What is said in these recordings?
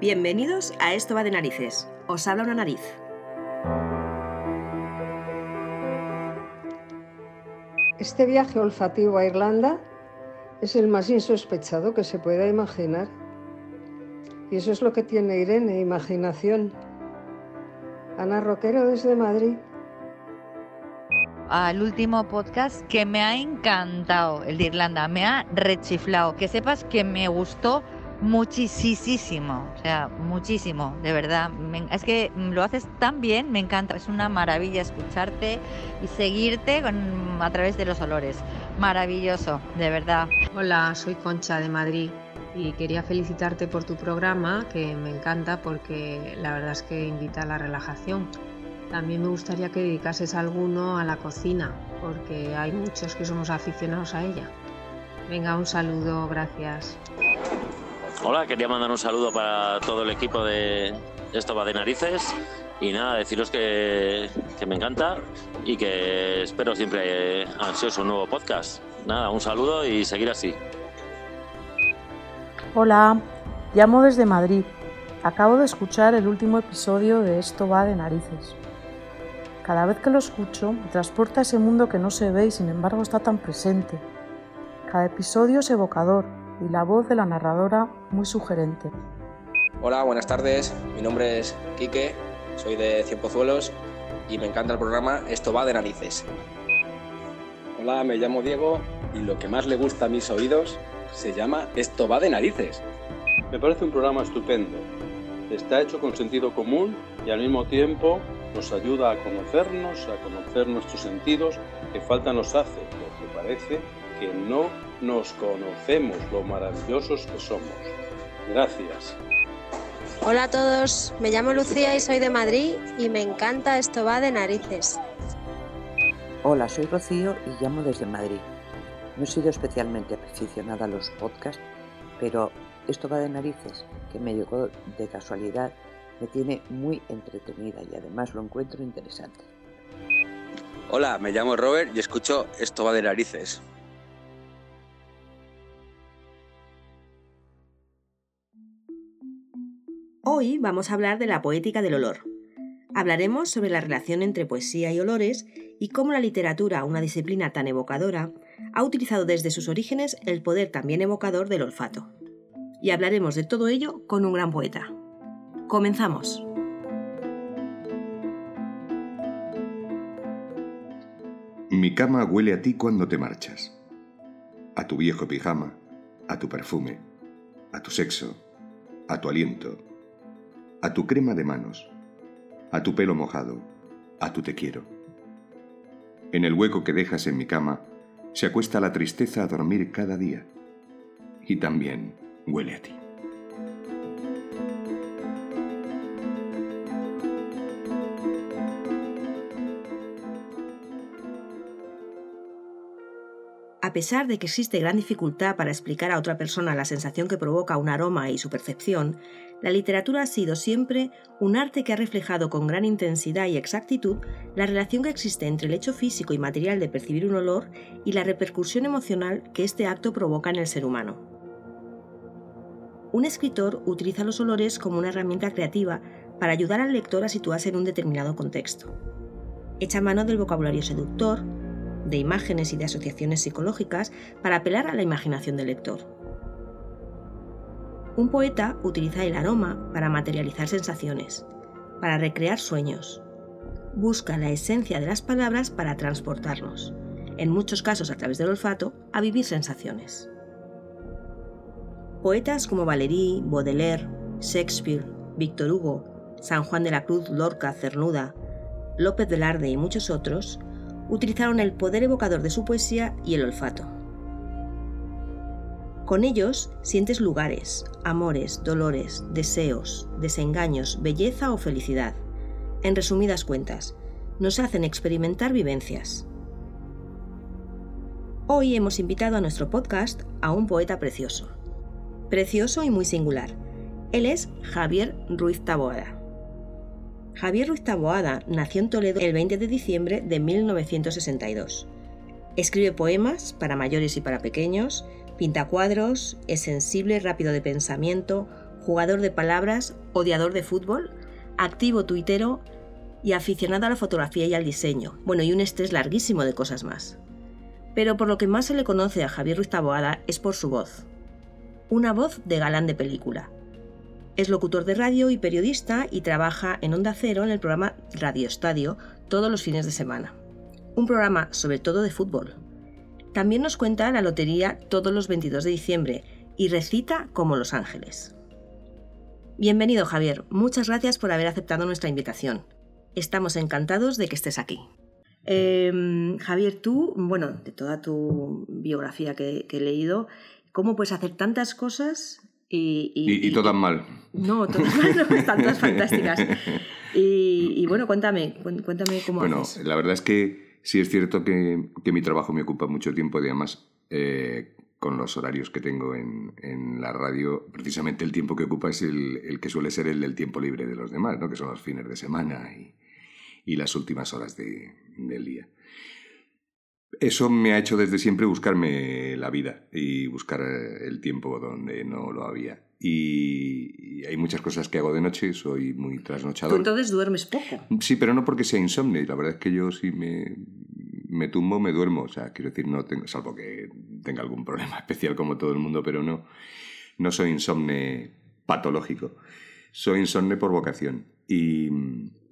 Bienvenidos a Esto va de narices. Os habla una nariz. Este viaje olfativo a Irlanda es el más insospechado que se pueda imaginar. Y eso es lo que tiene Irene, imaginación. Ana Roquero desde Madrid. Al último podcast que me ha encantado, el de Irlanda, me ha rechiflado. Que sepas que me gustó muchísimo, o sea, muchísimo, de verdad. es que lo haces tan bien, me encanta, es una maravilla escucharte y seguirte a través de los olores. Maravilloso, de verdad. Hola, soy Concha de Madrid y quería felicitarte por tu programa, que me encanta porque la verdad es que invita a la relajación. También me gustaría que dedicases alguno a la cocina, porque hay muchos que somos aficionados a ella. Venga, un saludo, gracias. Hola, quería mandar un saludo para todo el equipo de Esto va de narices y nada, deciros que, me encanta y que espero siempre ansioso un nuevo podcast. Nada, un saludo y seguir así. Hola, llamo desde Madrid. Acabo de escuchar el último episodio de Esto va de narices. Cada vez que lo escucho, me transporta ese mundo que no se ve y sin embargo está tan presente. Cada episodio es evocador, y la voz de la narradora muy sugerente. Hola, buenas tardes. Mi nombre es Quique, soy de Cienpozuelos y me encanta el programa Esto va de narices. Hola, me llamo Diego y lo que más le gusta a mis oídos se llama Esto va de narices. Me parece un programa estupendo. Está hecho con sentido común y al mismo tiempo nos ayuda a conocernos, a conocer nuestros sentidos que falta nos hace, porque parece que no nos conocemos lo maravillosos que somos. Gracias. Hola a todos, me llamo Lucía y soy de Madrid y me encanta esto va de narices. Hola, soy Rocío y llamo desde Madrid. No he sido especialmente aficionada a los podcasts, pero esto va de narices, que me llegó de casualidad, me tiene muy entretenida y además lo encuentro interesante. Hola, me llamo Robert y escucho Esto va de narices. Hoy vamos a hablar de la poética del olor. Hablaremos sobre la relación entre poesía y olores y cómo la literatura, una disciplina tan evocadora, ha utilizado desde sus orígenes el poder también evocador del olfato. Y hablaremos de todo ello con un gran poeta. Comenzamos. Mi cama huele a ti cuando te marchas. A tu viejo pijama, a tu perfume, a tu sexo, a tu aliento, a tu crema de manos, a tu pelo mojado, a tu te quiero. En el hueco que dejas en mi cama se acuesta la tristeza a dormir cada día y también huele a ti. A pesar de que existe gran dificultad para explicar a otra persona la sensación que provoca un aroma y su percepción, la literatura ha sido siempre un arte que ha reflejado con gran intensidad y exactitud la relación que existe entre el hecho físico y material de percibir un olor y la repercusión emocional que este acto provoca en el ser humano. Un escritor utiliza los olores como una herramienta creativa para ayudar al lector a situarse en un determinado contexto. Echa mano del vocabulario seductor, de imágenes y de asociaciones psicológicas para apelar a la imaginación del lector. Un poeta utiliza el aroma para materializar sensaciones, para recrear sueños. Busca la esencia de las palabras para transportarnos, en muchos casos a través del olfato, a vivir sensaciones. Poetas como Valéry, Baudelaire, Shakespeare, Víctor Hugo, San Juan de la Cruz, Lorca, Cernuda, López Velarde y muchos otros utilizaron el poder evocador de su poesía y el olfato. Con ellos sientes lugares, amores, dolores, deseos, desengaños, belleza o felicidad. En resumidas cuentas, nos hacen experimentar vivencias. Hoy hemos invitado a nuestro podcast a un poeta precioso. Precioso y muy singular. Él es Javier Ruiz Taboada. Javier Ruiz Taboada nació en Toledo el 20 de diciembre de 1962. Escribe poemas para mayores y para pequeños, pinta cuadros, es sensible, rápido de pensamiento, jugador de palabras, odiador de fútbol, activo tuitero y aficionado a la fotografía y al diseño. Bueno, y un estrés larguísimo de cosas más. Pero por lo que más se le conoce a Javier Ruiz Taboada es por su voz. Una voz de galán de película. Es locutor de radio y periodista y trabaja en Onda Cero en el programa Radio Estadio todos los fines de semana. Un programa sobre todo de fútbol. También nos cuenta la lotería todos los 22 de diciembre y recita como Los Ángeles. Bienvenido Javier, muchas gracias por haber aceptado nuestra invitación. Estamos encantados de que estés aquí. Em, Javier, tú, bueno, de toda tu biografía que, he leído, ¿cómo puedes hacer tantas cosas y, y, todas mal. No, todas mal, no, están todas fantásticas. Y, bueno, cuéntame, cuéntame cómo Bueno, la verdad es que sí es cierto que, mi trabajo me ocupa mucho tiempo y además eh, con los horarios que tengo en, en, la radio, precisamente el tiempo que ocupa es el, el, que suele ser el del tiempo libre de los demás, ¿no? que son los fines de semana y, y las últimas horas de, del día. Eso me ha hecho desde siempre buscarme la vida y buscar el tiempo donde no lo había. Y, hay muchas cosas que hago de noche, soy muy trasnochador. ¿Tú entonces duermes poco? Sí, pero no porque sea insomnio. La verdad es que yo sí me, me tumbo, me duermo. O sea, quiero decir, no tengo, salvo que tenga algún problema especial como todo el mundo, pero no, no soy insomne patológico. Soy insomne por vocación. Y,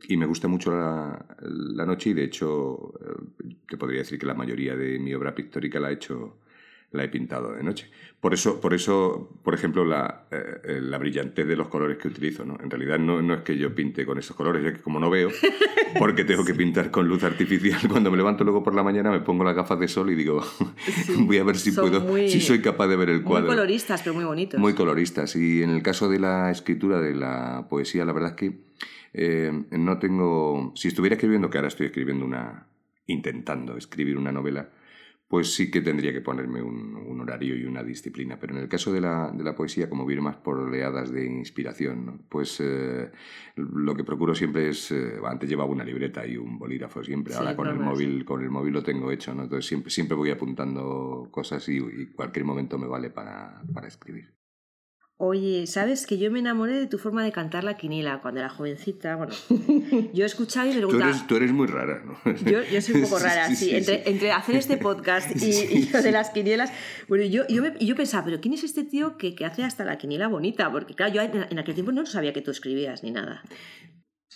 y me gusta mucho la, la, noche y de hecho eh, te podría decir que la mayoría de mi obra pictórica la he hecho la he pintado de noche. Por eso, por, eso, por ejemplo, la, eh, la brillantez de los colores que utilizo. ¿no? En realidad no, no, es que yo pinte con esos colores, es que como no veo, porque tengo que pintar con luz artificial, cuando me levanto luego por la mañana me pongo las gafas de sol y digo, voy a ver si puedo, si soy capaz de ver el cuadro. Muy coloristas, pero muy bonitos. Muy coloristas. Y en el caso de la escritura, de la poesía, la verdad es que eh, no tengo... Si estuviera escribiendo, que ahora estoy escribiendo una... intentando escribir una novela, pues sí que tendría que ponerme un, horario y una disciplina. Pero en el caso de la, de la poesía, como viene más por oleadas de inspiración, pues eh, lo que procuro siempre es, eh, antes llevaba una libreta y un bolígrafo siempre, ahora con el móvil, con el móvil lo tengo hecho, ¿no? Entonces siempre, siempre voy apuntando cosas y, y cualquier momento me vale para, para escribir. Oye, ¿sabes que yo me enamoré de tu forma de cantar la quinila cuando era jovencita? Bueno, yo escuchaba y me preguntaba... Tú eres, tú eres muy rara, ¿no? Yo, yo, soy un poco rara, sí. entre, entre, hacer este podcast y, lo de las quinielas... Bueno, yo, yo, yo pensaba, ¿pero quién es este tío que, que hace hasta la quiniela bonita? Porque claro, yo en aquel tiempo no sabía que tú escribías ni nada.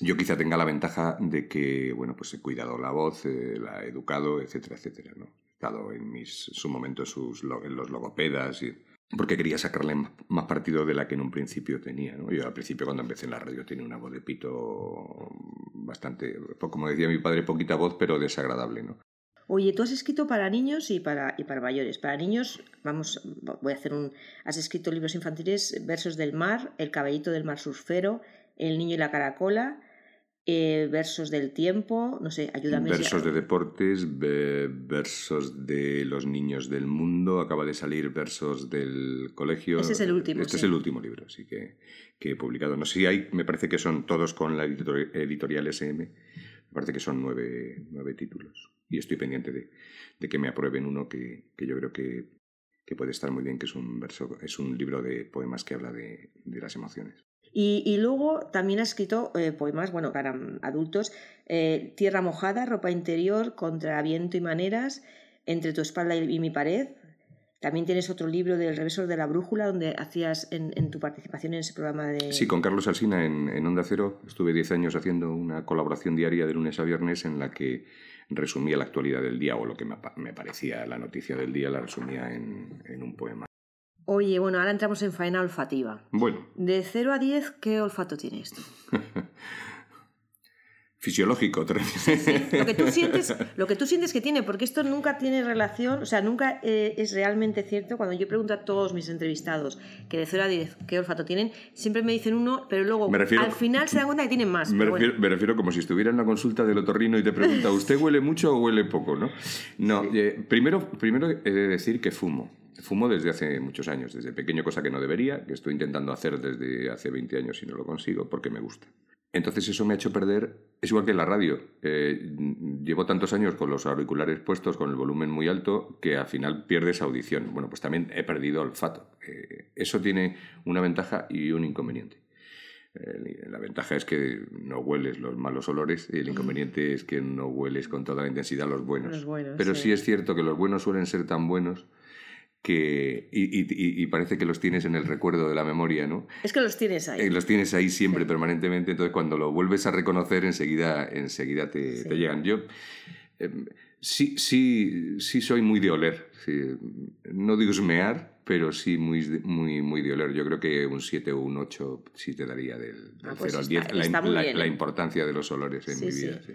Yo quizá tenga la ventaja de que, bueno, pues he cuidado la voz, eh, la he educado, etcétera, etcétera, ¿no? He estado en mis, su momento sus, en los logopedas y porque quería sacarle más partido de la que en un principio tenía. ¿no? Yo al principio cuando empecé en la radio tenía una voz de pito bastante, como decía mi padre, poquita voz, pero desagradable. ¿no? Oye, tú has escrito para niños y para, y para mayores. Para niños, vamos, voy a hacer un... Has escrito libros infantiles, Versos del mar, El caballito del mar surfero, El niño y la caracola, eh, versos del tiempo, no sé, ayúdame. Versos de deportes, versos de los niños del mundo, acaba de salir versos del colegio. Este es el último. Este es el último libro, sí que, que he publicado. No sé si hay, me parece que son todos con la editorial SM, me parece que son nueve, nueve títulos. Y estoy pendiente de, de que me aprueben uno que, que yo creo que, que, puede estar muy bien, que es un, verso, es un libro de poemas que habla de, de las emociones. Y, luego también ha escrito eh, poemas, bueno, para adultos, eh, Tierra mojada, ropa interior, contra viento y maneras, entre tu espalda y, mi pared. También tienes otro libro del Reverso de la Brújula, donde hacías en, tu participación en ese programa de... Sí, con Carlos Alsina en, Onda Cero. Estuve 10 años haciendo una colaboración diaria de lunes a viernes en la que resumía la actualidad del día o lo que me, parecía la noticia del día, la resumía en un poema. Oye, bueno, ahora entramos en faena olfativa. Bueno. De 0 a 10, ¿qué olfato tiene esto? Fisiológico, te Lo, que tú sientes, lo que tú sientes que tiene, porque esto nunca tiene relación, o sea, nunca eh, es realmente cierto. Cuando yo pregunto a todos mis entrevistados que de 0 a 10 qué olfato tienen, siempre me dicen uno, pero luego al final se dan cuenta que tienen más. Me refiero, como si estuviera en la consulta del otorrino y te pregunta, ¿usted huele mucho o huele poco? No, no eh, primero, primero he de decir que fumo. Fumo desde hace muchos años, desde pequeño, cosa que no debería, que estoy intentando hacer desde hace 20 años y no lo consigo porque me gusta. Entonces eso me ha hecho perder, es igual que la radio, eh, llevo tantos años con los auriculares puestos, con el volumen muy alto, que al final pierdes audición. Bueno, pues también he perdido olfato. Eh, eso tiene una ventaja y un inconveniente. La ventaja es que no hueles los malos olores y el inconveniente es que no hueles con toda la intensidad los buenos. Los buenos, Pero sí. sí es cierto que los buenos suelen ser tan buenos que y, y- y parece que los tienes en el recuerdo de la memoria, ¿no? Es que los tienes ahí. Eh, los tienes ahí siempre, permanentemente, entonces cuando lo vuelves a reconocer enseguida, enseguida te, te llegan. Yo eh, sí, sí, sí soy muy de oler, sí. no de husmear, pero sí muy, de- muy, muy de oler. Yo creo que un 7 o un 8 sí te daría del, del Ah, pues 0 al está- 10 la, la- la ¿eh? importancia de los olores en Sí, mi sí. vida. sí.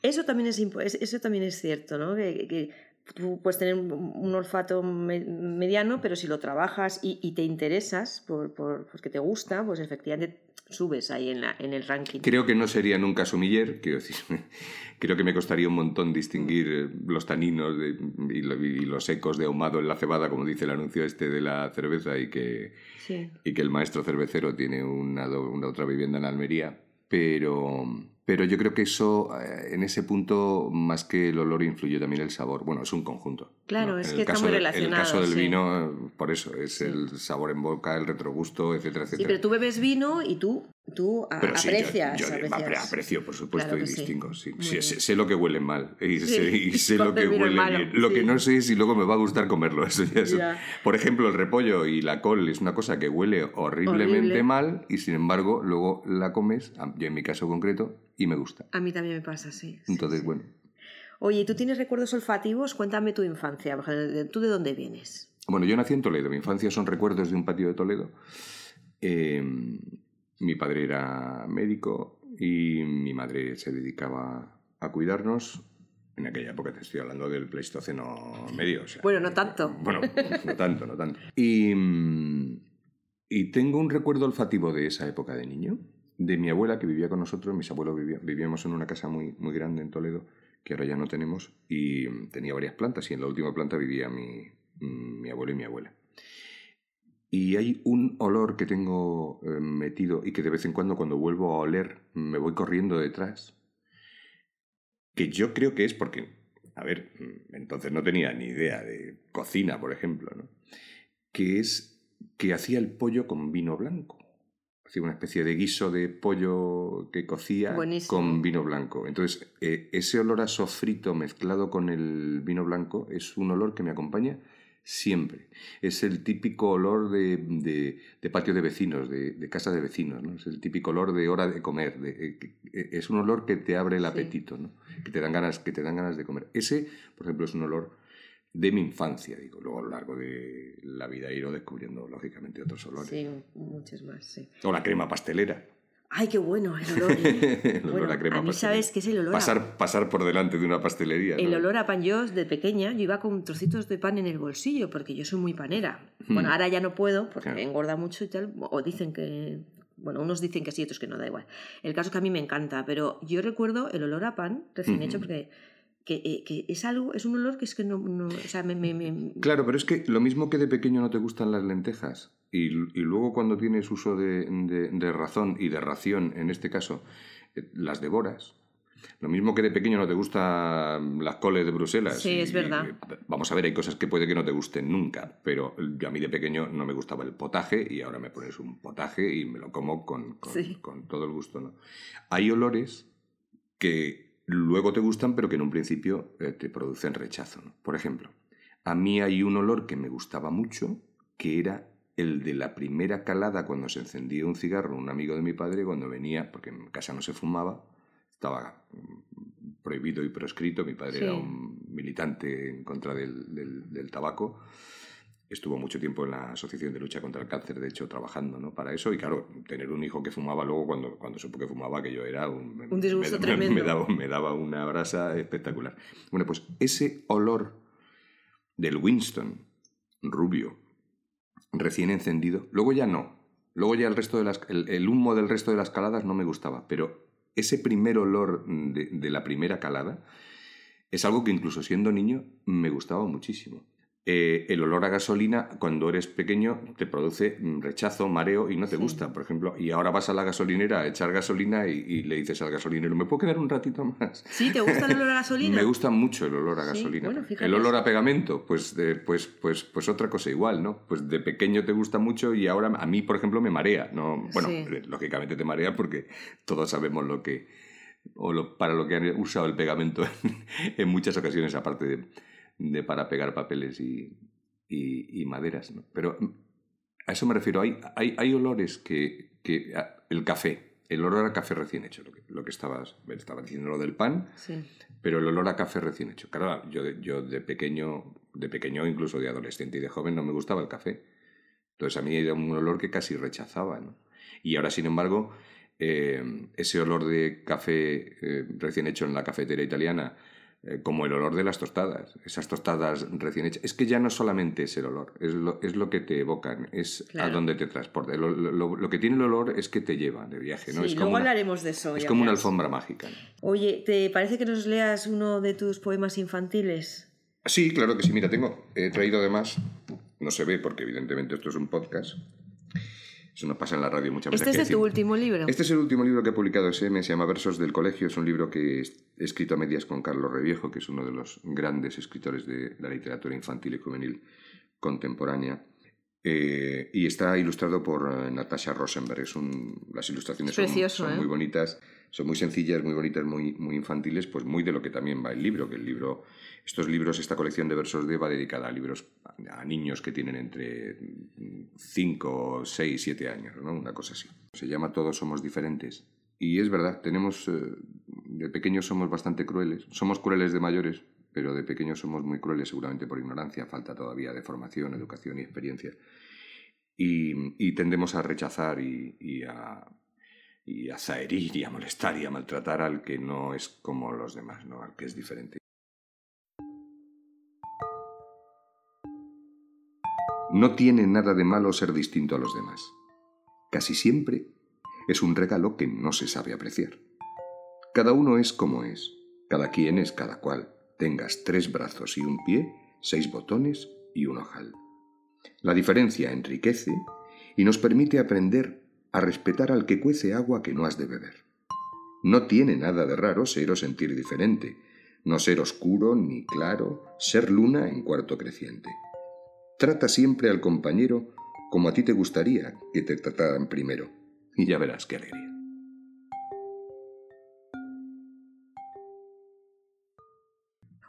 Eso también es- eso también es cierto, ¿no? Que, que tú puedes tener un, olfato me- mediano, pero si lo trabajas y, y te interesas por, por, porque te gusta, pues efectivamente subes ahí en, la, en el ranking. Creo que no sería nunca sumiller, quiero decir, creo que me costaría un montón distinguir eh, los taninos de- y, lo- y los ecos de ahumado en la cebada, como dice el anuncio este de la cerveza, y que, Sí. y que el maestro cervecero tiene una, una otra vivienda en Almería. Pero, pero yo creo que eso, eh, en ese punto, más que el olor, influye también el sabor. Bueno, es un conjunto. Claro, ¿no? es En que está muy relacionado. En el caso del sí. vino, por eso, es el sabor en boca, el retrogusto, etcétera, Sí, etcétera. pero tú bebes vino y tú, tú a- Pero sí, yo- aprecias. yo, aprecias. apre- aprecio, por supuesto, Claro y distingo. Sí. Sí, sé, sé lo que huele mal y sé, y sé lo que huele malo, bien. Lo que no sé es si luego me va a gustar comerlo. Eso ya es- Ya. Por ejemplo, el repollo y la col es una cosa que huele horriblemente Horrible. mal y sin embargo luego la comes, yo en mi caso concreto, y me gusta. A mí también me pasa, sí. Entonces, bueno. Oye, ¿tú tienes recuerdos olfativos? Cuéntame tu infancia. ¿Tú de dónde vienes? Bueno, yo nací en Toledo. Mi infancia son recuerdos de un patio de Toledo. Eh, mi padre era médico y mi madre se dedicaba a cuidarnos. En aquella época te estoy hablando del Pleistoceno medio. o sea, Bueno, no tanto. bueno, no tanto, no tanto. Y, mm, y tengo un recuerdo olfativo de esa época de niño, de mi abuela que vivía con nosotros. Mis abuelos vivía- vivíamos en una casa muy, muy grande en Toledo, que ahora ya no tenemos, y mm, tenía varias plantas, y en la última planta vivía mi, mm, mi abuelo y mi abuela. Y hay un olor que tengo eh, metido y que de vez en cuando cuando vuelvo a oler me voy corriendo detrás, que yo creo que es porque, a ver, mm, entonces no tenía ni idea de cocina, por ejemplo, ¿no? Que es que hacía el pollo con vino blanco. Hacía una especie de guiso de pollo que cocía Buenísimo. con vino blanco. Entonces, eh, ese olor a sofrito mezclado con el vino blanco es un olor que me acompaña siempre. Es el típico olor de, de- de patio de vecinos, de, de casa de vecinos, ¿no? Es el típico olor de hora de comer. de- eh, eh, es un olor que te abre el apetito, ¿no? Que te dan ganas, que te dan ganas de comer. Ese, por ejemplo, es un olor de mi infancia, digo. Luego a lo largo de la vida he ido descubriendo, lógicamente, otros olores. Sí, muchos más, sí. O la crema pastelera. Ay, qué bueno el olor. ¿eh? El olor Bueno, a crema a mí pastelera. sabes que es el olor a- Pasar, pasar por delante de una pastelería. El ¿no? olor a pan, yo de pequeña, yo iba con trocitos de pan en el bolsillo, porque yo soy muy panera. Hmm. Bueno, ahora ya no puedo, porque Claro. engorda mucho y tal, o dicen que... Bueno, unos dicen que sí, otros que no, da igual. El caso es que a mí me encanta, pero yo recuerdo el olor a pan recién hecho, porque que, eh, que es algo, es un olor que es que no... no- o sea, me... me- me- Claro, pero es que lo mismo que de pequeño no te gustan las lentejas y, y luego cuando tienes uso de, de- de razón y de ración, en este caso, eh, las devoras. Lo mismo que de pequeño no te gustan las coles de Bruselas. Sí, y- es verdad. y, vamos a ver, hay cosas que puede que no te gusten nunca, pero yo a mí de pequeño no me gustaba el potaje y ahora me pones un potaje y me lo como con, con- Sí. con todo el gusto. ¿no? Hay olores que luego te gustan, pero que en un principio eh, te producen rechazo. ¿no? Por ejemplo, a mí hay un olor que me gustaba mucho, que era el de la primera calada cuando se encendía un cigarro, un amigo de mi padre, cuando venía, porque en casa no se fumaba, estaba mm, prohibido y proscrito, mi padre Sí. era un militante en contra del, del- del tabaco, estuvo mucho tiempo en la Asociación de Lucha contra el Cáncer, de hecho, trabajando ¿no? para eso, y claro, tener un hijo que fumaba luego, cuando, cuando supo que fumaba, que yo era un... Un disgusto me, tremendo. Me daba, me daba una brasa espectacular. Bueno, pues ese olor del Winston, rubio, recién encendido, luego ya no. Luego ya el, resto de las, el, el humo del resto de las caladas no me gustaba, pero ese primer olor de, de la primera calada es algo que incluso siendo niño me gustaba muchísimo. Eh, el olor a gasolina, cuando eres pequeño, te produce mm, rechazo, mareo y no te gusta, por ejemplo. Y ahora vas a la gasolinera a echar gasolina y, le dices al gasolinero, ¿me puedo quedar un ratito más? ¿Sí? ¿Te gusta el olor a gasolina? Me gusta mucho el olor a gasolina. el olor a pegamento, pues, pues, pues, pues otra cosa igual, ¿no? Pues de pequeño te gusta mucho y ahora a mí, por ejemplo, me marea. ¿no? Bueno, lógicamente te marea porque todos sabemos lo que... o para lo que han usado el pegamento en muchas ocasiones, aparte de de para pegar papeles y, y, maderas. ¿no? Pero a eso me refiero. Hay, hay, hay olores que, que, El café, el olor a café recién hecho, lo que, lo que estabas, estaba diciendo lo del pan, pero el olor a café recién hecho. Claro, yo, yo de pequeño, de pequeño, incluso de adolescente y de joven, no me gustaba el café. Entonces a mí era un olor que casi rechazaba. ¿no? Y ahora, sin embargo, eh, ese olor de café eh, recién hecho en la cafetera italiana, eh, como el olor de las tostadas, esas tostadas recién hechas. Es que ya no solamente es el olor, es lo, es lo que te evocan, es a dónde te transporta. Lo, lo, que tiene el olor es que te lleva de viaje. ¿no? Sí, luego hablaremos de eso. Es como una alfombra mágica. Oye, ¿te parece que nos leas uno de tus poemas infantiles? Sí, claro que sí. Mira, tengo, he traído además, no se ve porque evidentemente esto es un podcast, eso nos pasa en la radio muchas veces. ¿Este es tu último libro? Este es el último libro que ha publicado SM, se llama Versos del Colegio. Es un libro que he escrito a medias con Carlos Reviejo, que es uno de los grandes escritores de la literatura infantil y juvenil contemporánea. Eh, y está ilustrado por eh, Natasha Rosenberg. Es un, las ilustraciones son, muy ¿eh? bonitas, son muy sencillas, muy bonitas, muy, muy infantiles, pues muy de lo que también va el libro, que el libro estos libros, esta colección de versos de va dedicada a libros a niños que tienen entre 5, 6, 7 años, ¿no? una cosa así. Se llama Todos somos diferentes. Y es verdad, tenemos, eh, de pequeños somos bastante crueles, somos crueles de mayores, pero de pequeños somos muy crueles seguramente por ignorancia, falta todavía de formación, educación y experiencia. Y, tendemos a rechazar y, a, y a zaherir y a molestar y a maltratar al que no es como los demás, ¿no? al que es diferente. No tiene nada de malo ser distinto a los demás. Casi siempre es un regalo que no se sabe apreciar. Cada uno es como es, cada quien es cada cual, tengas tres brazos y un pie, seis botones y un ojal. La diferencia enriquece y nos permite aprender a respetar al que cuece agua que no has de beber. No tiene nada de raro ser o sentir diferente, no ser oscuro ni claro, ser luna en cuarto creciente. Trata siempre al compañero como a ti te gustaría que te trataran primero, y ya verás qué alegría.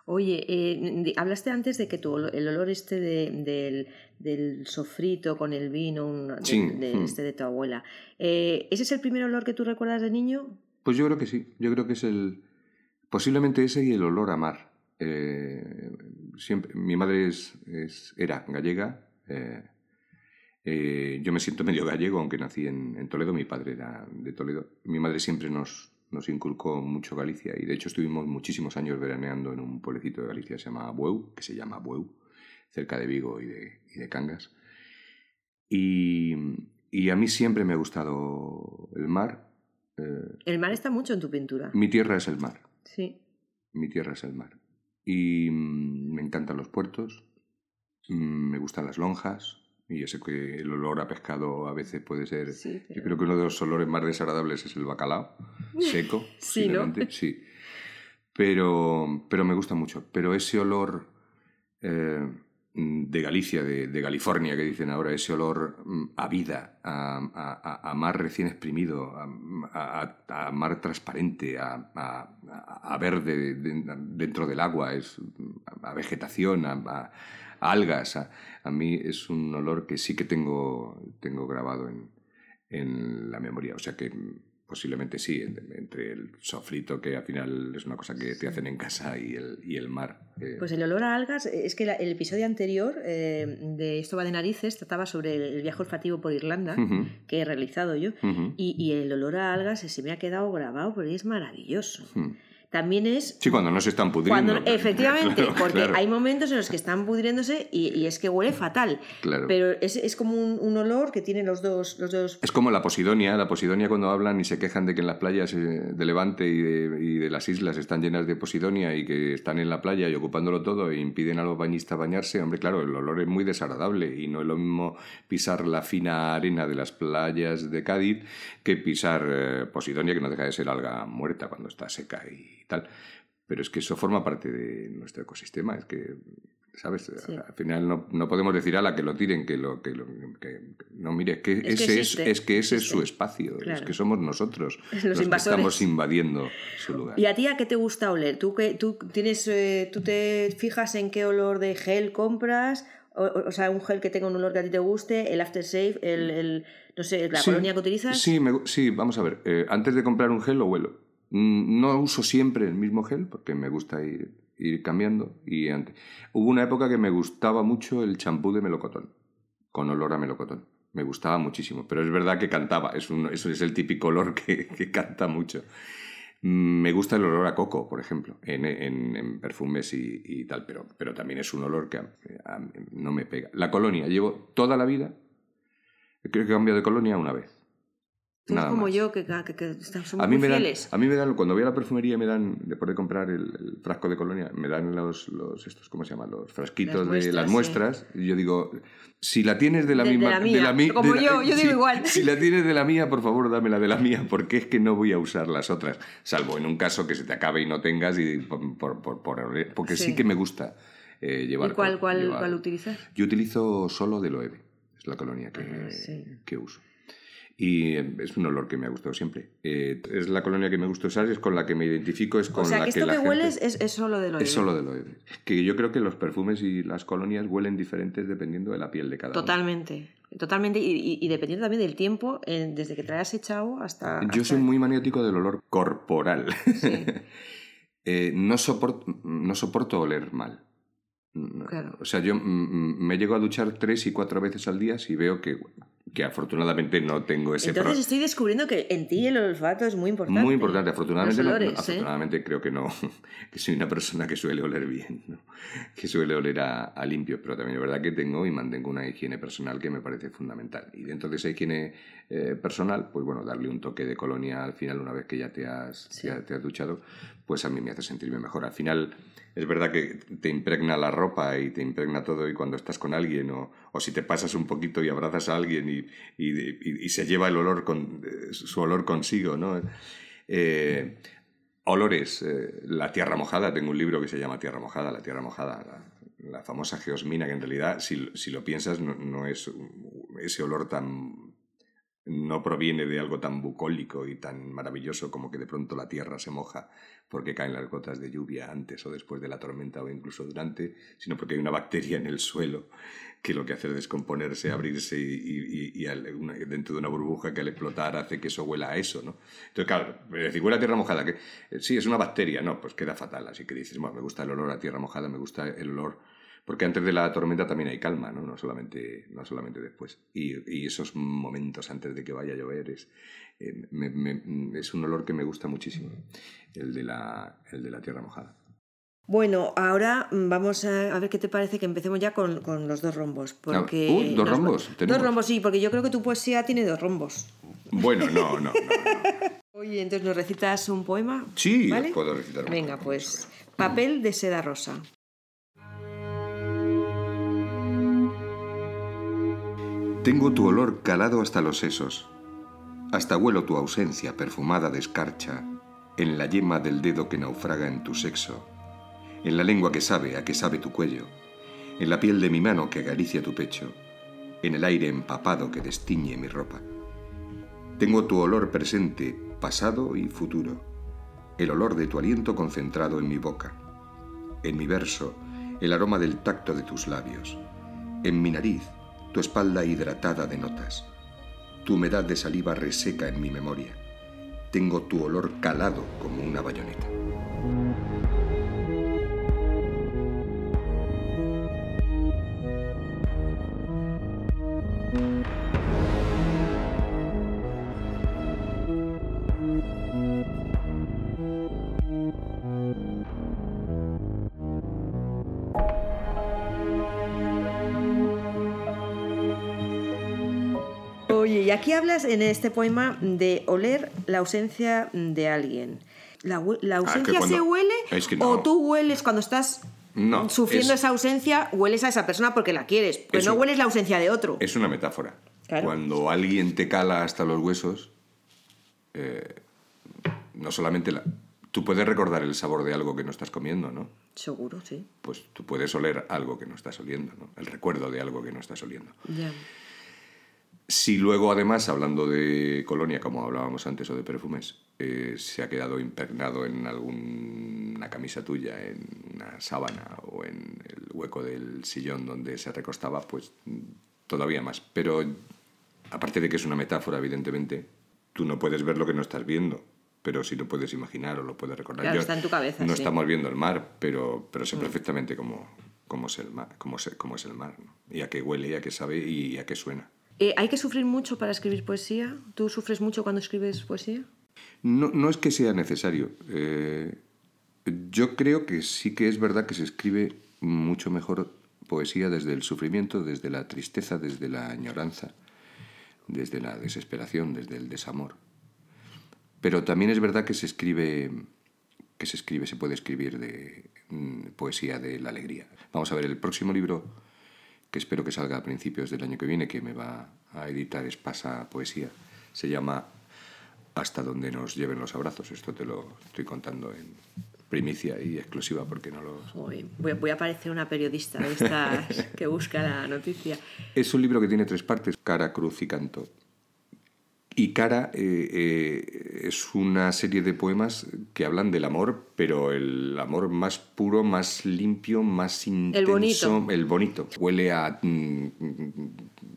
Oye, eh, hablaste antes de que tu, el olor este del, sofrito con el vino, de, hmm. este de tu abuela, eh, ¿ese es el primer olor que tú recuerdas de niño? Pues yo creo que sí, yo creo que es el, posiblemente ese y el olor a mar. Eh, siempre, mi madre es, era gallega. Eh, eh, yo me siento medio gallego, aunque nací en, Toledo. Mi padre era de Toledo. Mi madre siempre nos, nos inculcó mucho Galicia y de hecho estuvimos muchísimos años veraneando en un pueblecito de Galicia que se llama Bueu, que se llama Bueu, cerca de Vigo y de, y de Cangas. Y, y, a mí siempre me ha gustado el mar. el mar está mucho en tu pintura. Mi tierra es el mar. Sí. Mi tierra es el mar. Y mm, me encantan los puertos, mm, me gustan las lonjas, y yo sé que el olor a pescado a veces puede ser. Yo creo que uno de los olores más desagradables es el bacalao, seco, sí, ¿no? sí. Pero, pero me gusta mucho. Pero ese olor eh, de Galicia, de, California, que dicen ahora, ese olor mm, a vida, a, mar recién exprimido, a, mar transparente, a, verde dentro del agua, es, a vegetación, a, algas. A, mí es un olor que sí que tengo, tengo grabado en, en la memoria. O sea que Posiblemente sí, entre el sofrito, que al final es una cosa que te hacen en casa, y el, y el mar. Eh. Pues el olor a algas, eh, es que el episodio anterior eh, de Esto va de narices trataba sobre el viaje olfativo por Irlanda, que he realizado yo, y, y, el olor a algas se me ha quedado grabado porque es maravilloso. También es... Sí, cuando no se están pudriendo. Cuando, efectivamente, Claro, porque claro. hay momentos en los que están pudriéndose y, y es que huele fatal. Claro. Pero es, es como un, un olor que tiene los dos, los dos Es como la posidonia, la posidonia cuando hablan y se quejan de que en las playas eh, de Levante y de, y de las islas están llenas de posidonia y que están en la playa y ocupándolo todo e impiden a los bañistas bañarse, hombre, claro, el olor es muy desagradable y no es lo mismo pisar la fina arena de las playas de Cádiz que pisar eh, posidonia que no deja de ser alga muerta cuando está seca y tal. Pero es que eso forma parte de nuestro ecosistema, es que, ¿sabes? Sí. Al final no, no podemos decir a la que lo tiren, que lo que, lo, que no mire, es que, Es que ese, es, existe, es que ese es su espacio, es Claro. que somos nosotros Los los, que estamos invadiendo su lugar. ¿Y a ti a qué te gusta oler? ¿Tú, qué, tú, tienes, eh, ¿Tú te fijas en qué olor de gel compras? O, sea, un gel que tenga un olor que a ti te guste, el aftershave, el, el no sé, la Sí, colonia que utilizas. Sí, me sí, vamos a ver. eh, antes de comprar un gel lo huelo. Mm, No uso siempre el mismo gel porque me gusta ir, cambiando. Y antes. Hubo una época que me gustaba mucho el champú de melocotón, con olor a melocotón. Me gustaba muchísimo, pero es verdad que cantaba. Es eso es el típico olor que, que canta mucho. Mm, Me gusta el olor a coco, por ejemplo, en, perfumes y, tal, pero, pero también es un olor que no me pega. La colonia, llevo toda la vida, creo que he cambiado de colonia una vez. Nada como más. yo, que, que, que estamos- somos A mí, muy me dan, fieles. a mí me dan, cuando voy a la perfumería me dan, después de comprar el, el frasco de colonia, me dan los, los estos, ¿cómo se llaman? Los frasquitos Las de las muestras. Y yo digo, si la tienes de la De- de misma... la mía, mi- como de la- yo, yo digo si- igual. Si la tienes de la mía, por favor, dame la de la mía, porque es que no voy a usar las otras. Salvo en un caso que se te acabe y no tengas, y por, por- por- por- porque sí. Sí. que me gusta eh, llevar... ¿Y cuál, cuál, llevar- cuál utilizas? Yo utilizo solo de Loewe, es la colonia que, Ah, sí. que uso. Y eh, es un olor que me ha gustado siempre. Eh, es la colonia que me gusta usar, es con la que me identifico, es con O sea, la que que esto la que gente- hueles es, es solo de lo Es solo de Loewe. Que yo creo que los perfumes y las colonias huelen diferentes dependiendo de la piel de cada uno. Totalmente. Totalmente. Y, y- y dependiendo también del tiempo, eh, desde que te la has echado hasta. Yo hasta- soy muy maniático del olor corporal. Eh, no, soporto, no soporto oler mal. Claro. O sea, yo me llego a duchar tres y cuatro veces al día si veo que, que afortunadamente no tengo ese Entonces pro- estoy descubriendo que en ti el olfato es muy importante. Muy importante. Afortunadamente, Los no- olores, ¿eh? afortunadamente creo que no, que soy una persona que suele oler bien, ¿no? que suele oler a, a limpio, pero también es verdad que tengo y mantengo una higiene personal que me parece fundamental. Y dentro de esa higiene eh, personal, pues bueno, darle un toque de colonia al final, una vez que ya te has, ya te has duchado, pues a mí me hace sentirme mejor. Al final, es verdad que te impregna la ropa y te impregna todo y cuando estás con alguien o, o si te pasas un poquito y abrazas a alguien y, y, se lleva el olor con, eh, su olor consigo, ¿no? Eh, olores, eh, la tierra mojada, tengo un libro que se llama Tierra mojada, la tierra mojada, la, famosa geosmina, que en realidad, si, lo piensas, no, es ese olor tan... no proviene de algo tan bucólico y tan maravilloso como que de pronto la tierra se moja porque caen las gotas de lluvia antes o después de la tormenta o incluso durante, sino porque hay una bacteria en el suelo que lo que hace es descomponerse, abrirse y, dentro de una burbuja que al explotar hace que eso huela a eso, ¿no? Entonces, claro, decir, huele a tierra mojada, que eh, sí, es una bacteria, no, pues queda fatal, así que dices, bueno, me gusta el olor a tierra mojada, me gusta el olor, porque antes de la tormenta también hay calma, ¿no? No solamente, no solamente después. Y, y esos momentos antes de que vaya a llover es, eh, me- me- es un olor que me gusta muchísimo, el de la, el de la tierra mojada. Bueno, ahora vamos a, ver qué te parece que empecemos ya con, con los dos rombos. Porque Uy, ¿dos rombos? ¿Tenemos? Dos rombos, sí, porque yo creo que tu poesía tiene dos rombos. Bueno, no, no. Oye, entonces nos recitas un poema. Sí, ¿Vale? puedo recitar un Venga, pues papel de seda rosa. Tengo tu olor calado hasta los sesos, hasta huelo tu ausencia perfumada de escarcha, en la yema del dedo que naufraga en tu sexo, en la lengua que sabe a que sabe tu cuello, en la piel de mi mano que acaricia tu pecho, en el aire empapado que destiñe mi ropa. Tengo tu olor presente, pasado y futuro, el olor de tu aliento concentrado en mi boca, en mi verso, el aroma del tacto de tus labios, en mi nariz, tu espalda hidratada de notas, tu humedad de saliva reseca en mi memoria. Tengo tu olor calado como una bayoneta. Hablas en este poema de oler la ausencia de alguien. ¿La, la ausencia cuando- se huele Es que no. o tú hueles cuando estás No, sufriendo es- esa ausencia, hueles a esa persona porque la quieres, pero Eso- no hueles la ausencia de otro. Es una metáfora. Claro. Cuando alguien te cala hasta los huesos, eh, no solamente la... Tú puedes recordar el sabor de algo que no estás comiendo, ¿no? Seguro, sí. Pues tú puedes oler algo que no estás oliendo, ¿no? El recuerdo de algo que no estás oliendo. Ya. Si luego, además, hablando de colonia, como hablábamos antes, o de perfumes, eh, se ha quedado impregnado en alguna camisa tuya, en una sábana o en el hueco del sillón donde se recostaba, pues todavía más. Pero aparte de que es una metáfora, evidentemente, tú no puedes ver lo que no estás viendo, pero sí lo puedes imaginar o lo puedes recordar. Claro, Yo- está en tu cabeza, No sí. estamos viendo el mar, pero, pero sé Mm. perfectamente cómo, cómo, es el mar, cómo, se- cómo es el mar, ¿no? y a qué huele, y a qué sabe, y a qué suena. Eh, ¿Hay que sufrir mucho para escribir poesía? ¿Tú sufres mucho cuando escribes poesía? No, no es que sea necesario. eh, yo creo que sí que es verdad que se escribe mucho mejor poesía desde el sufrimiento, desde la tristeza, desde la añoranza, desde la desesperación, desde el desamor. Pero también es verdad que se escribe, que se escribe, se puede escribir de mm, poesía de la alegría. Vamos a ver, el próximo libro, que espero que salga a principios del año que viene, que me va a editar Espasa Poesía, se llama Hasta donde nos lleven los abrazos. Esto te lo estoy contando en primicia y exclusiva porque no lo... Voy, voy a parecer una periodista de estas que busca la noticia. Es un libro que tiene tres partes, cara, cruz y canto. Y cara eh, eh, es una serie de poemas que hablan del amor, pero el amor más puro, más limpio, más intenso. bonito. El bonito. Huele a, mm,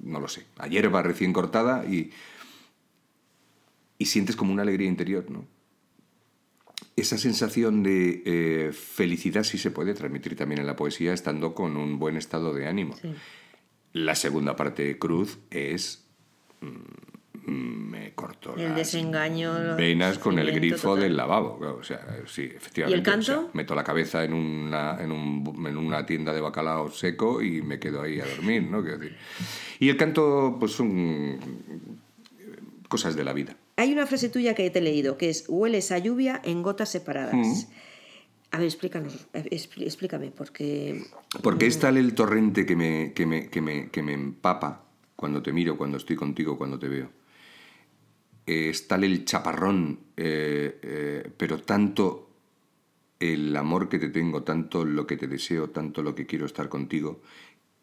no lo sé, a hierba recién cortada y, y sientes como una alegría interior, ¿no? Esa sensación de eh, felicidad sí se puede transmitir también en la poesía estando con un buen estado de ánimo. Sí. La segunda parte de Cruz es. mm, Me corto El las desengaño, venas con el grifo total. del lavabo. claro, O sea, sí, efectivamente. ¿Y el canto? o sea, meto la cabeza en una, en, un- en una tienda de bacalao seco y me quedo ahí a dormir, ¿no? Quiero decir. Y el canto, pues son cosas de la vida. Hay una frase tuya que te he leído, que es hueles a lluvia en gotas separadas. Mm. A ver, explícanos, eh, expl- explícame, porque... Porque es tal el torrente que me, que, me, que, me, que me empapa cuando te miro, cuando estoy contigo, cuando te veo. Es tal el chaparrón, eh, eh, pero tanto el amor que te tengo, tanto lo que te deseo, tanto lo que quiero estar contigo,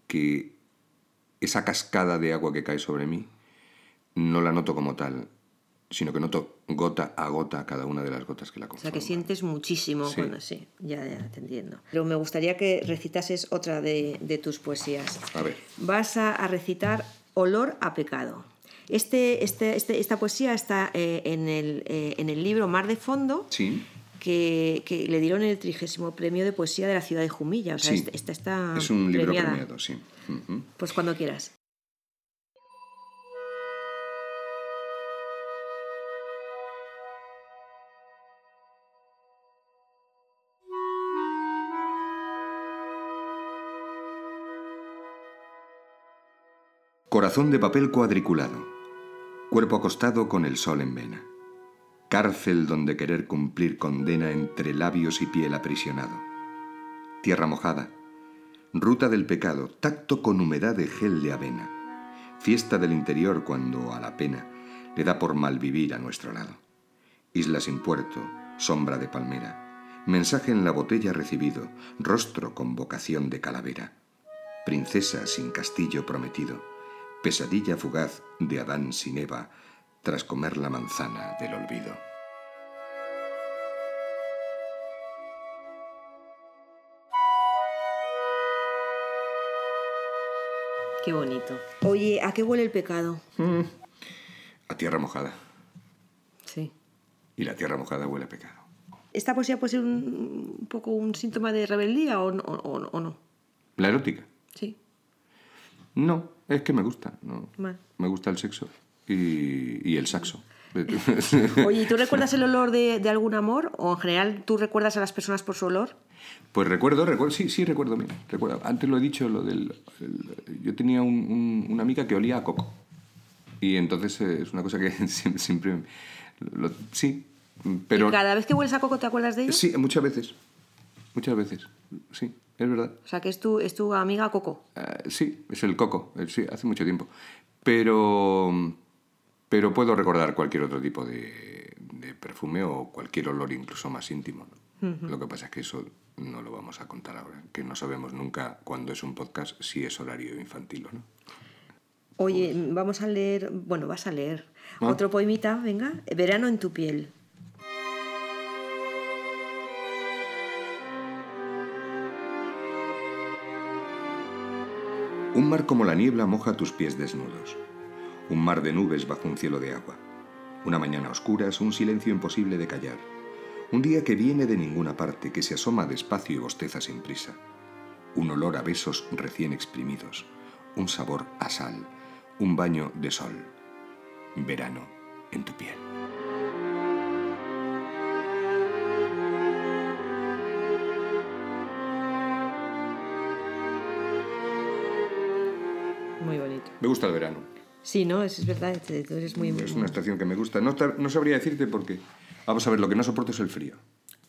que esa cascada de agua que cae sobre mí no la noto como tal, sino que noto gota a gota cada una de las gotas que la O sea, conforman. que sientes muchísimo Sí. cuando sí, ya, ya te entiendo. Pero me gustaría que recitases otra de, de tus poesías. A ver. Vas a, a recitar Olor a pecado. Este, este, este- esta poesía está eh, en, el, eh, en el libro Mar de Fondo, Sí. que, que le dieron el trigésimo premio de poesía de la ciudad de Jumilla. O sea, Sí. esta, está Es un libro premiada. premiado, sí. Pues cuando quieras. Corazón de papel cuadriculado, cuerpo acostado con el sol en vena, cárcel donde querer cumplir condena entre labios y piel aprisionado, tierra mojada, ruta del pecado, tacto con humedad de gel de avena, fiesta del interior cuando a la pena le da por malvivir a nuestro lado, isla sin puerto, sombra de palmera, mensaje en la botella recibido, rostro con vocación de calavera, princesa sin castillo prometido, pesadilla fugaz de Adán sin Eva tras comer la manzana del olvido. Qué bonito. Oye, ¿a qué huele el pecado? A tierra mojada. Sí. Y la tierra mojada huele a pecado. ¿Esta poesía puede ser un, un poco un síntoma de rebeldía o, no- o- o no? ¿La erótica? Sí. No, es que me gusta. No. Me gusta el sexo y, y el saxo. Oye, ¿y tú recuerdas el olor de, de algún amor? ¿O en general tú recuerdas a las personas por su olor? Pues recuerdo, recuerdo, sí, sí recuerdo, mira, recuerdo. Antes lo he dicho, lo del, el- yo tenía un- un- una amiga que olía a coco. Y entonces eh, es una cosa que siempre... siempre lo- sí, pero... ¿Y cada vez que hueles a coco te acuerdas de ella? Sí, muchas veces. Muchas veces. Sí, es verdad. O sea, que es tu, es tu amiga Coco. Eh, sí, es el coco. eh, sí, hace mucho tiempo. Pero, pero puedo recordar cualquier otro tipo de, de perfume o cualquier olor incluso más íntimo. Lo que pasa es que eso no lo vamos a contar ahora, que no sabemos nunca cuando es un podcast si es horario infantil o no. Oye, vamos a leer, bueno, vas a leer Ah. otro poemita, venga, Verano en tu piel. Un mar como la niebla moja tus pies desnudos. Un mar de nubes bajo un cielo de agua. Una mañana a oscuras, un silencio imposible de callar. Un día que viene de ninguna parte, que se asoma despacio y bosteza sin prisa. Un olor a besos recién exprimidos. Un sabor a sal. Un baño de sol. Verano en tu piel. Bonito. Me gusta el verano. Sí, ¿no? Es, es verdad, te- tú eres muy... Es una estación que me gusta. No, no sabría decirte por qué. Vamos a ver, lo que no soporto es el frío.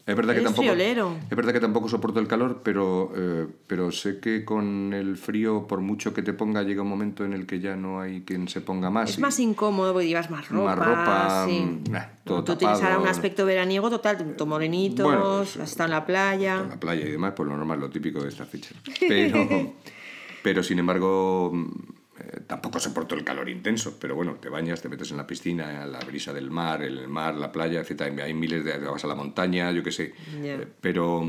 Es verdad que tampoco. friolero. Es verdad que tampoco soporto el calor, pero, eh, pero sé que con el frío, por mucho que te ponga, llega un momento en el que ya no hay quien se ponga más. Es y más incómodo porque llevas más ropa. más ropa, sí. mm, nah, todo Tú tienes ahora un aspecto veraniego total, tú morenitos, Bueno, pues, has estado en la playa. en la playa y demás, pues lo normal, lo típico de esta fecha. Pero, pero sin embargo, mm, eh, tampoco soporto el calor intenso. Pero bueno, te bañas, te metes en la piscina, la brisa del mar, el mar, la playa, etc. Hay miles de... vas a la montaña, yo qué sé. Eh, Pero...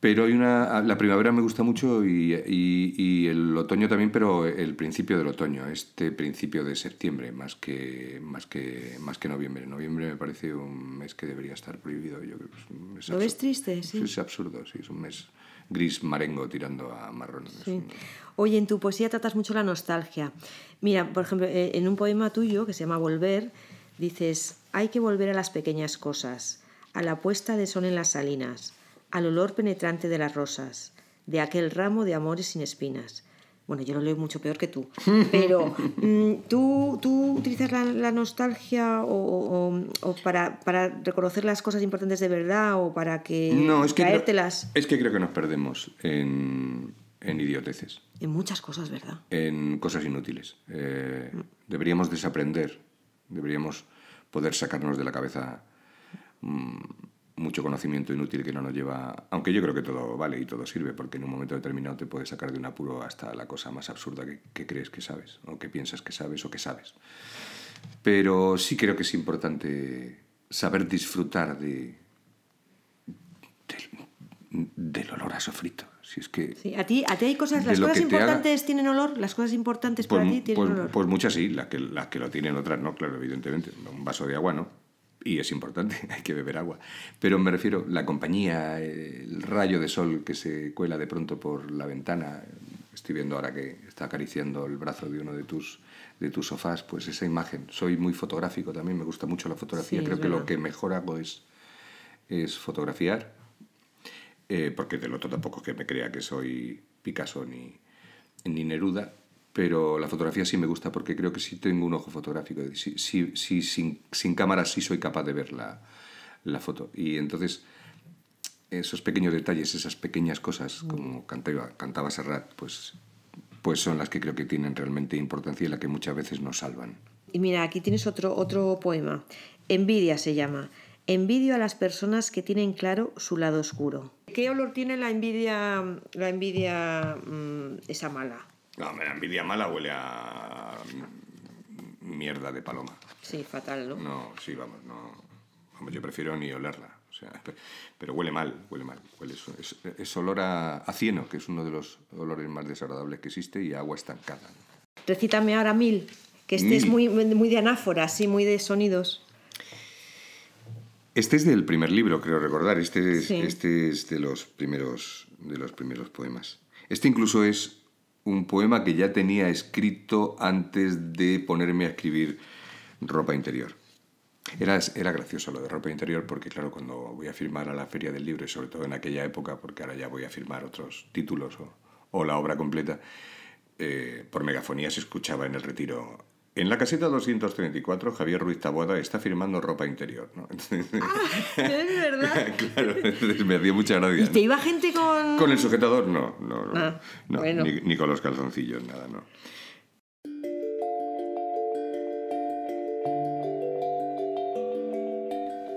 Pero hay una... La primavera me gusta mucho y, y- y el otoño también, pero el principio del otoño, este principio de septiembre, más que, más que, más que noviembre. Noviembre me parece un mes que debería estar prohibido. Yo creo que es un mes ¿Lo ves triste? Sí. Es absurdo, sí, es un mes gris marengo tirando a marrón. Sí. Oye, en tu poesía tratas mucho la nostalgia. Mira, por ejemplo, eh, en un poema tuyo que se llama Volver, dices, hay que volver a las pequeñas cosas, a la puesta de sol en las salinas, al olor penetrante de las rosas, de aquel ramo de amores sin espinas. Bueno, yo lo leo mucho peor que tú, pero mm, ¿tú, tú utilizas la, la nostalgia o, o- o para, para reconocer las cosas importantes de verdad o para que No, es que, creo- es que creo que nos perdemos en, en idioteces. en muchas cosas, ¿verdad? en cosas inútiles. Eh, deberíamos desaprender, deberíamos poder sacarnos de la cabeza mm, mucho conocimiento inútil que no nos lleva, aunque yo creo que todo vale y todo sirve, porque en un momento determinado te puede sacar de un apuro hasta la cosa más absurda que, que crees que sabes, o que piensas que sabes, o que sabes. Pero sí creo que es importante saber disfrutar de, del, del olor a sofrito. Si es que Sí, a ti, a ti hay cosas, las cosas te haga- importantes tienen olor, las cosas importantes Pues, para ti tienen pues- olor. pues muchas sí, las que, las que lo tienen, otras no, claro, evidentemente. Un vaso de agua no. Y es importante, hay que beber agua. Pero me refiero, la compañía, el rayo de sol que se cuela de pronto por la ventana. Estoy viendo ahora que está acariciando el brazo de uno de tus, de tus sofás, pues esa imagen. Soy muy fotográfico también, me gusta mucho la fotografía. Sí, Creo que lo que mejor hago es, es fotografiar eh, porque del otro tampoco es que me crea que soy Picasso ni, ni Neruda, pero la fotografía sí me gusta porque creo que sí tengo un ojo fotográfico. Sí, sí, sí, sin, sin cámara sí soy capaz de ver la, la foto. Y entonces esos pequeños detalles, esas pequeñas cosas, como cantaba, cantaba Serrat, pues, pues son las que creo que tienen realmente importancia y las que muchas veces nos salvan. Y mira, aquí tienes otro, otro poema. Envidia se llama. Envidio a las personas que tienen claro su lado oscuro. ¿Qué olor tiene la envidia, la envidia mm, esa mala? No, la envidia mala huele a mierda de paloma. Sí, fatal, ¿no? No, sí, vamos, no. Vamos, yo prefiero ni olerla. O sea, pe- pero huele mal, huele mal. Huele, es, es- olor a, a cieno, que es uno de los olores más desagradables que existe, y a agua estancada. Recítame ahora mil, que este es muy, muy de anáfora, sí, muy de sonidos. Este es del primer libro, creo recordar. Este es, Sí. este es de, los primeros, de los primeros poemas. Este incluso es un poema que ya tenía escrito antes de ponerme a escribir ropa interior. Era, era gracioso lo de ropa interior porque, claro, cuando voy a firmar a la Feria del Libro, y sobre todo en aquella época, porque ahora ya voy a firmar otros títulos o, o la obra completa, eh, por megafonía se escuchaba en el retiro En la caseta 234, Javier Ruiz Taboada está firmando ropa interior. ¿no? Ah, es verdad. claro, entonces me hacía mucha gracia. ¿Y te iba gente con...? Con el sujetador, no, no, no, Ah, no, bueno. ni, ni con los calzoncillos, nada, no.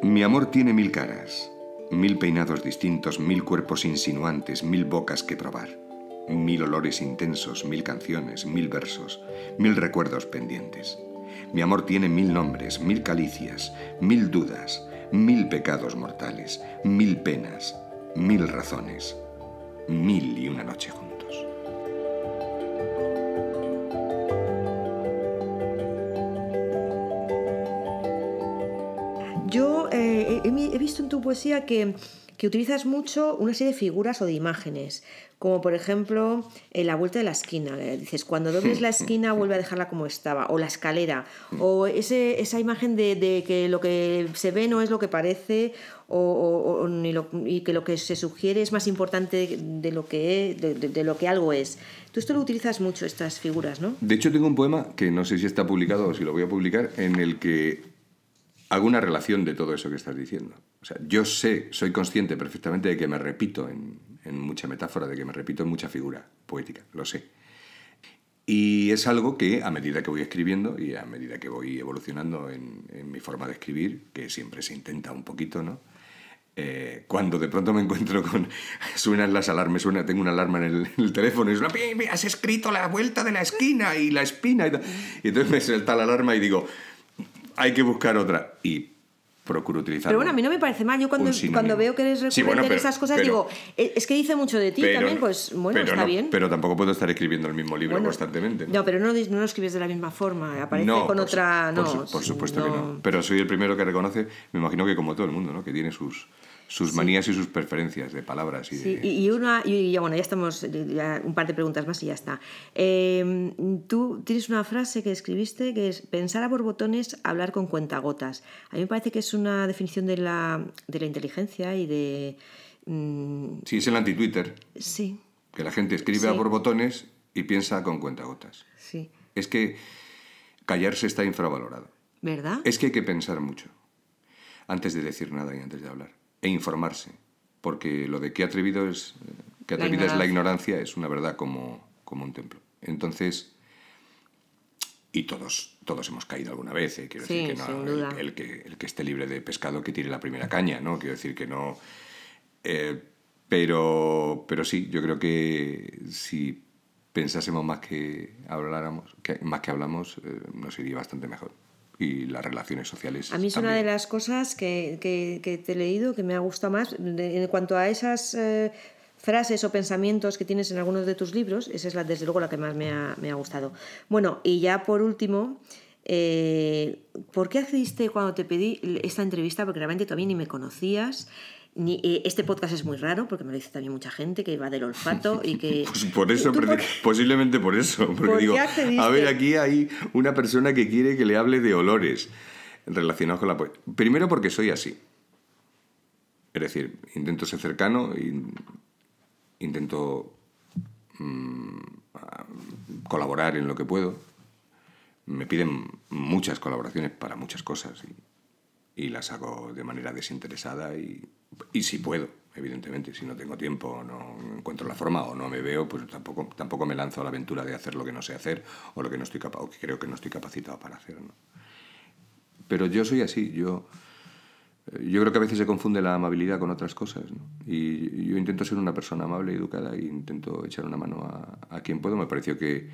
Mi amor tiene mil caras, mil peinados distintos, mil cuerpos insinuantes, mil bocas que probar, mil olores intensos, mil canciones, mil versos, mil recuerdos pendientes. Mi amor tiene mil nombres, mil calicias, mil dudas, mil pecados mortales, mil penas, mil razones, mil y una noche juntos. Yo eh, he, he visto en tu poesía que, que utilizas mucho una serie de figuras o de imágenes, como por ejemplo eh, la vuelta de la esquina. Dices, cuando dobles la esquina vuelve a dejarla como estaba, o la escalera, o ese, esa imagen de, de que lo que se ve no es lo que parece, o, o- o ni lo- y que lo que se sugiere es más importante de lo que, es- de- de- de lo que algo es. Tú esto lo utilizas mucho, estas figuras, ¿no? De hecho, tengo un poema que no sé si está publicado o si lo voy a publicar, en el que hago una relación de todo eso que estás diciendo. O sea, yo sé, soy consciente perfectamente de que me repito en, en mucha metáfora, de que me repito en mucha figura poética, lo sé. Y es algo que a medida que voy escribiendo y a medida que voy evolucionando en, en mi forma de escribir, que siempre se intenta un poquito, ¿no? Eh, cuando de pronto me encuentro con... Suenan las alarmas, suena, tengo una alarma en el, en el teléfono y suena, "Pi, pi, has escrito la vuelta de la esquina y la espina y tal". Y entonces me salta la alarma y digo, hay que buscar otra. Y procuro utilizar... Pero bueno, a mí no me parece mal. Yo cuando, cuando veo que eres recurrente Sí, bueno, en pero- esas cosas, pero- digo, "Eh, es que dice mucho de ti pero- también, pues bueno, está no- bien. Pero tampoco puedo estar escribiendo el mismo libro Bueno, constantemente. ¿no? No, pero no, no lo escribes de la misma forma, aparece No, con por su- otra... por no, su- por supuesto que no. Pero soy el primero que reconoce, me imagino que como todo el mundo, ¿no? Que tiene sus, sus manías y sus preferencias de palabras y Sí, de... y, y una, y ya bueno, ya estamos, ya un par de preguntas más y ya está. Eh, tú tienes una frase que escribiste que es pensar a borbotones, hablar con cuentagotas. A mí me parece que es una definición de la, de la inteligencia y de... mm, Sí, es el anti-Twitter, sí, que la gente escribe Sí. a borbotones y piensa con cuentagotas. sí. Es que callarse está infravalorado. ¿Verdad? Es que hay que pensar mucho antes de decir nada y antes de hablar. E informarse. Porque lo de qué atrevido es, eh, qué La atrevida es la ignorancia. es una verdad como, como un templo. Entonces, y todos, todos hemos caído alguna vez. eh, Quiero Sí, decir que no, el- que, el que esté libre de pescado que tire la primera caña, ¿no? Quiero decir que no. eh, pero, pero sí, yo creo que si pensásemos más que habláramos, que, más que hablamos, eh, nos iría bastante mejor. Y las relaciones sociales. A mí es una de las cosas que, que- que te he leído que me ha gustado más. En cuanto a esas eh, frases o pensamientos que tienes en algunos de tus libros, esa es la, desde luego la que más me ha, me ha gustado. Bueno, y ya por último, eh, ¿por qué accediste cuando te pedí esta entrevista? Porque realmente todavía ni me conocías. Ni, eh, este podcast es muy raro porque me lo dice también mucha gente que va del olfato y que... Pues por eso, ¿Tú por- posiblemente por eso. Porque ¿Por digo, a ver, aquí hay una persona que quiere que le hable de olores relacionados con la poesía. Primero porque soy así. Es decir, intento ser cercano, y intento mm, a- colaborar en lo que puedo. Me piden muchas colaboraciones para muchas cosas y, y las hago de manera desinteresada y, y si puedo, evidentemente. Si no tengo tiempo no encuentro la forma o no me veo, pues tampoco, tampoco me lanzo a la aventura de hacer lo que no sé hacer o lo que no estoy capa- o que creo que no estoy capacitado para hacer. ¿no? Pero yo soy así, yo, yo creo que a veces se confunde la amabilidad con otras cosas. ¿no? Y yo intento ser una persona amable y educada e intento echar una mano a, a quien puedo. Me pareció que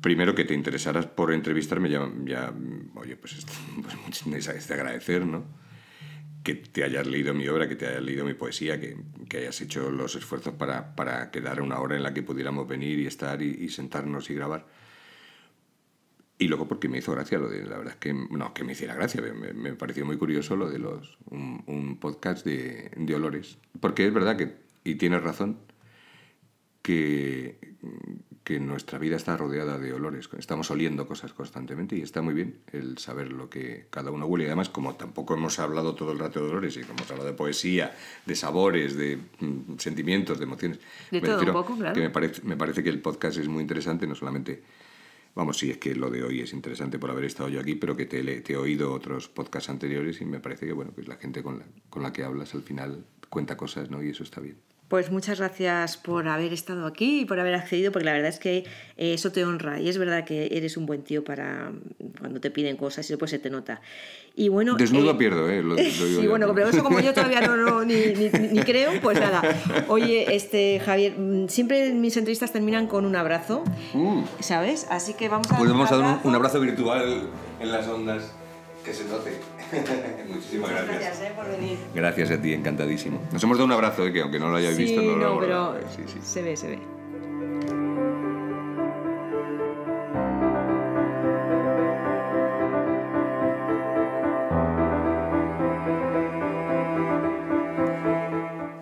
primero que te interesaras por entrevistarme ya, ya oye, pues, es, pues es de agradecer, ¿no? Que te hayas leído mi obra, que te hayas leído mi poesía, que, que hayas hecho los esfuerzos para, para quedar una hora en la que pudiéramos venir y estar y, y sentarnos y grabar. Y luego porque me hizo gracia lo de, la verdad es que, no, que me hiciera gracia, me, me- pareció muy curioso lo de los, un, un podcast de, de olores. Porque es verdad que, y tienes razón, que, que nuestra vida está rodeada de olores. Estamos oliendo cosas constantemente y está muy bien el saber lo que cada uno huele. Y además, como tampoco hemos hablado todo el rato de olores y como hemos hablado de poesía, de sabores, de mm, sentimientos, de emociones, De me todo un poco, claro. que me parece, me parece que el podcast es muy interesante, no solamente Vamos, sí, es que lo de hoy es interesante por haber estado yo aquí, pero que te, te he oído otros podcasts anteriores y me parece que, bueno, pues la gente con la, con la que hablas al final cuenta cosas, ¿no? Y eso está bien. Pues muchas gracias por haber estado aquí y por haber accedido, porque la verdad es que eh, eso te honra y es verdad que eres un buen tío para cuando te piden cosas y después se te nota. Y bueno, Desnudo eh, pierdo, ¿eh? Lo, lo digo bueno, pero eso como yo todavía no, no, ni, ni- ni creo, pues nada. Oye, este Javier, mm, siempre mis entrevistas terminan con un abrazo, Mm. ¿sabes? Así que vamos a Pues vamos a dar un abrazo virtual en las ondas que se note. Muchísimas gracias. gracias eh, por venir. Gracias a ti, encantadísimo. Nos hemos dado un abrazo, ¿eh? que aunque no lo hayáis Sí, visto, no lo no, hemos pero dado. Sí, sí. se ve, se ve.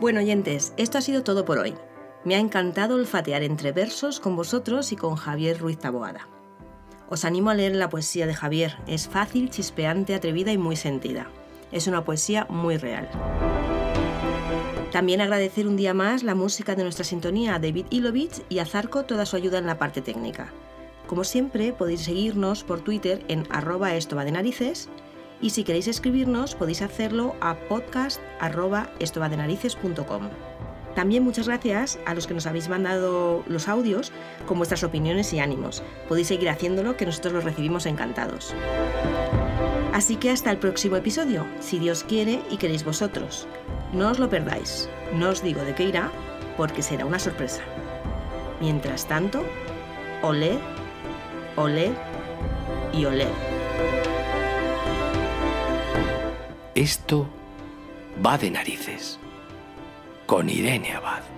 Bueno, oyentes, esto ha sido todo por hoy. Me ha encantado olfatear entre versos con vosotros y con Javier Ruiz Taboada. Os animo a leer la poesía de Javier. Es fácil, chispeante, atrevida y muy sentida. Es una poesía muy real. También agradecer un día más la música de nuestra sintonía a David Ilovich y a Zarco toda su ayuda en la parte técnica. Como siempre, podéis seguirnos por Twitter en arroba narices y si queréis escribirnos podéis hacerlo a podcast arroba estovadenarices.com. También muchas gracias a los que nos habéis mandado los audios con vuestras opiniones y ánimos. Podéis seguir haciéndolo que nosotros los recibimos encantados. Así que hasta el próximo episodio, si Dios quiere y queréis vosotros. No os lo perdáis, no os digo de qué irá, porque será una sorpresa. Mientras tanto, oled, oled y oled. Esto va de narices. Con Irene Abad.